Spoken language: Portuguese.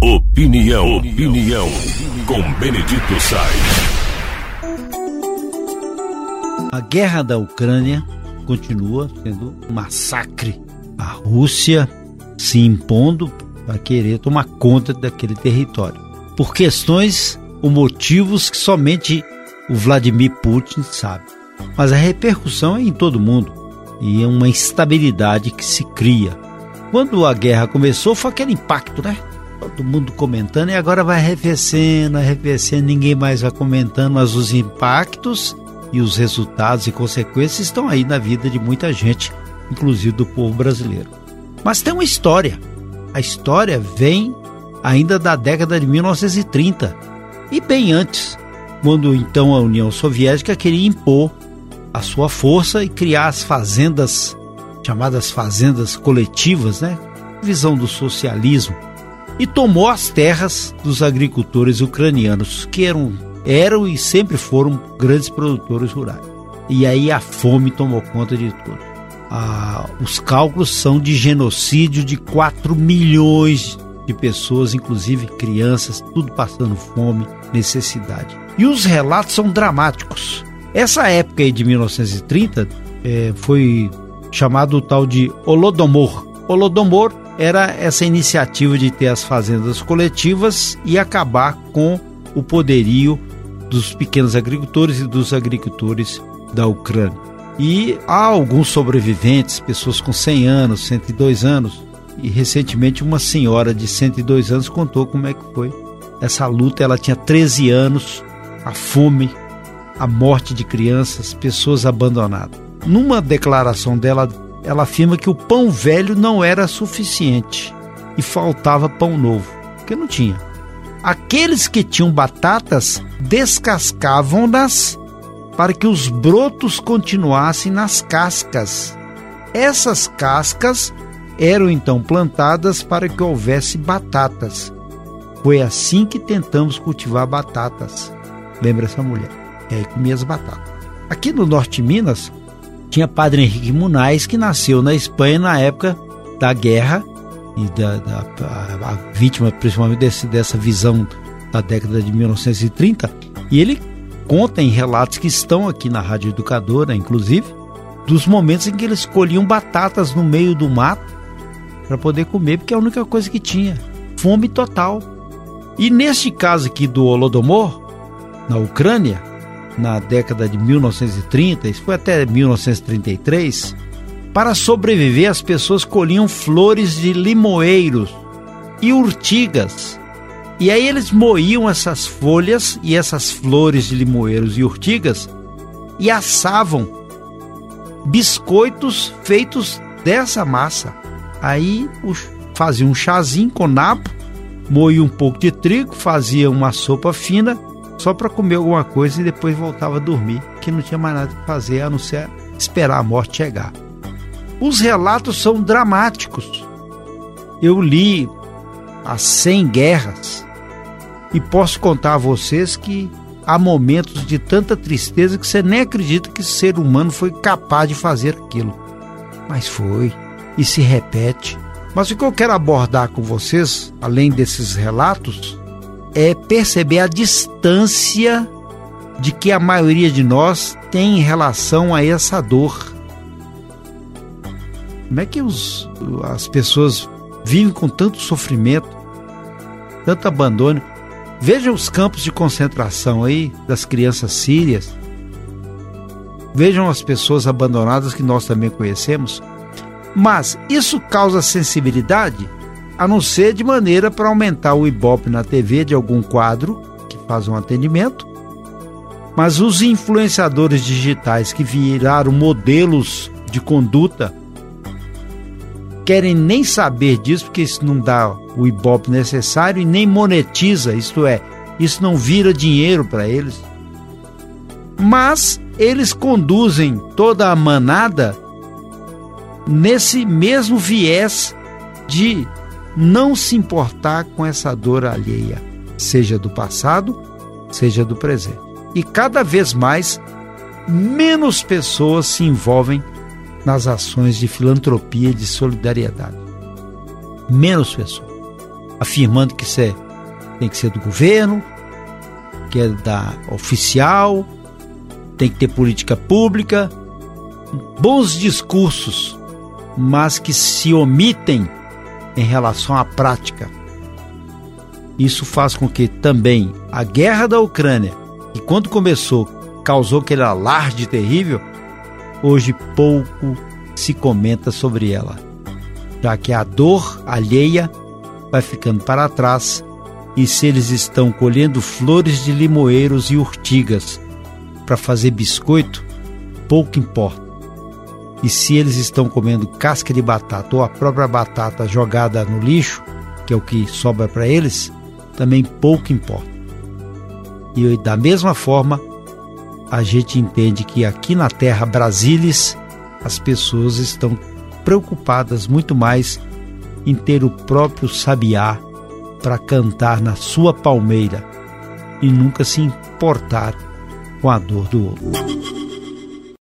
Opinião, opinião, com Benedito Sainz. A guerra da Ucrânia continua sendo um massacre. A Rússia se impondo para querer tomar conta daquele território. Por questões ou motivos que somente o Vladimir Putin sabe. Mas a repercussão é em todo mundo e é uma instabilidade que se cria. Quando a guerra começou, foi aquele impacto, né? Todo mundo comentando e agora vai arrefecendo, arrefecendo, ninguém mais vai comentando, mas os impactos e os resultados e consequências estão aí na vida de muita gente, inclusive do povo brasileiro. Mas tem uma história. A história vem ainda da década de 1930 e bem antes, quando então a União Soviética queria impor a sua força e criar as fazendas chamadas fazendas coletivas, né? Visão do socialismo e tomou as terras dos agricultores ucranianos que eram eram e sempre foram grandes produtores rurais. E aí a fome tomou conta de tudo. Ah, os cálculos são de genocídio de 4 milhões de pessoas, inclusive crianças, tudo passando fome, necessidade. E os relatos são dramáticos. Essa época aí de 1930 é, foi chamado o tal de Holodomor. Holodomor era essa iniciativa de ter as fazendas coletivas e acabar com o poderio dos pequenos agricultores e dos agricultores da Ucrânia. E há alguns sobreviventes, pessoas com 100 anos, 102 anos, e recentemente uma senhora de 102 anos contou como é que foi essa luta. Ela tinha 13 anos, a fome, a morte de crianças, pessoas abandonadas. Numa declaração dela, ela afirma que o pão velho não era suficiente e faltava pão novo, porque não tinha. Aqueles que tinham batatas descascavam-nas para que os brotos continuassem nas cascas. Essas cascas eram então plantadas para que houvesse batatas. Foi assim que tentamos cultivar batatas. Lembra essa mulher? E aí comia as batatas. Aqui no norte de Minas, tinha Padre Henrique Munais, que nasceu na Espanha na época da guerra e da, da a, a vítima principalmente desse, dessa visão da década de 1930 e ele conta em relatos que estão aqui na Rádio Educadora, inclusive, dos momentos em que eles colhiam batatas no meio do mato para poder comer, porque é a única coisa que tinha. Fome total. E neste caso aqui do Holodomor, na Ucrânia, na década de 1930, isso foi até 1933, para sobreviver, as pessoas colhiam flores de limoeiros e urtigas. E aí eles moíam essas folhas e essas flores de limoeiros e urtigas e assavam biscoitos feitos dessa massa. Aí fazia um chazinho com nabo, moía um pouco de trigo, fazia uma sopa fina só para comer alguma coisa e depois voltava a dormir, que não tinha mais nada para fazer a não ser esperar a morte chegar. Os relatos são dramáticos. Eu li as 100 guerras e posso contar a vocês que há momentos de tanta tristeza que você nem acredita que esse ser humano foi capaz de fazer aquilo. Mas foi e se repete. Mas o que eu quero abordar com vocês, além desses relatos, é perceber a distância de que a maioria de nós tem em relação a essa dor como é que os, as pessoas vivem com tanto sofrimento, tanto abandono? Vejam os campos de concentração aí das crianças sírias. Vejam as pessoas abandonadas que nós também conhecemos. Mas isso causa sensibilidade, a não ser de maneira para aumentar o ibope na TV de algum quadro que faz um atendimento. Mas os influenciadores digitais que viraram modelos de conduta querem nem saber disso, porque isso não dá o ibope necessário e nem monetiza, isto é, isso não vira dinheiro para eles. Mas eles conduzem toda a manada nesse mesmo viés de não se importar com essa dor alheia, seja do passado, seja do presente. E cada vez mais, menos pessoas se envolvem nas ações de filantropia e de solidariedade. Menos pessoas. afirmando que isso é, tem que ser do governo, que é da oficial, tem que ter política pública, bons discursos, mas que se omitem em relação à prática. Isso faz com que também a guerra da Ucrânia, que quando começou causou aquele alarde terrível, hoje pouco se comenta sobre ela, já que a dor alheia vai ficando para trás e se eles estão colhendo flores de limoeiros e urtigas para fazer biscoito, pouco importa. E se eles estão comendo casca de batata ou a própria batata jogada no lixo, que é o que sobra para eles, também pouco importa. E da mesma forma, a gente entende que aqui na terra Brasilis as pessoas estão preocupadas muito mais em ter o próprio sabiá para cantar na sua palmeira e nunca se importar com a dor do outro.